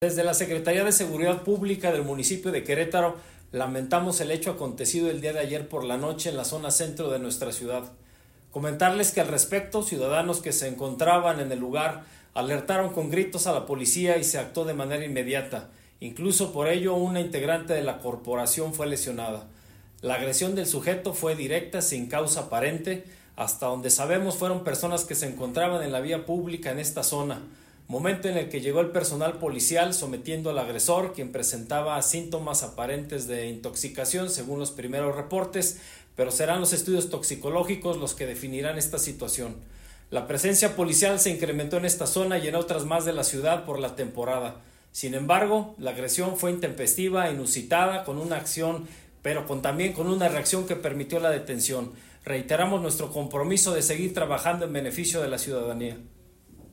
Desde la Secretaría de Seguridad Pública del municipio de Querétaro lamentamos el hecho acontecido el día de ayer por la noche en la zona centro de nuestra ciudad. Comentarles que al respecto, ciudadanos que se encontraban en el lugar alertaron con gritos a la policía y se actuó de manera inmediata. Incluso por ello una integrante de la corporación fue lesionada. La agresión del sujeto fue directa, sin causa aparente. Hasta donde sabemos fueron personas que se encontraban en la vía pública en esta zona momento en el que llegó el personal policial sometiendo al agresor, quien presentaba síntomas aparentes de intoxicación según los primeros reportes, pero serán los estudios toxicológicos los que definirán esta situación. La presencia policial se incrementó en esta zona y en otras más de la ciudad por la temporada. Sin embargo, la agresión fue intempestiva, inusitada, con una acción, pero con, también con una reacción que permitió la detención. Reiteramos nuestro compromiso de seguir trabajando en beneficio de la ciudadanía.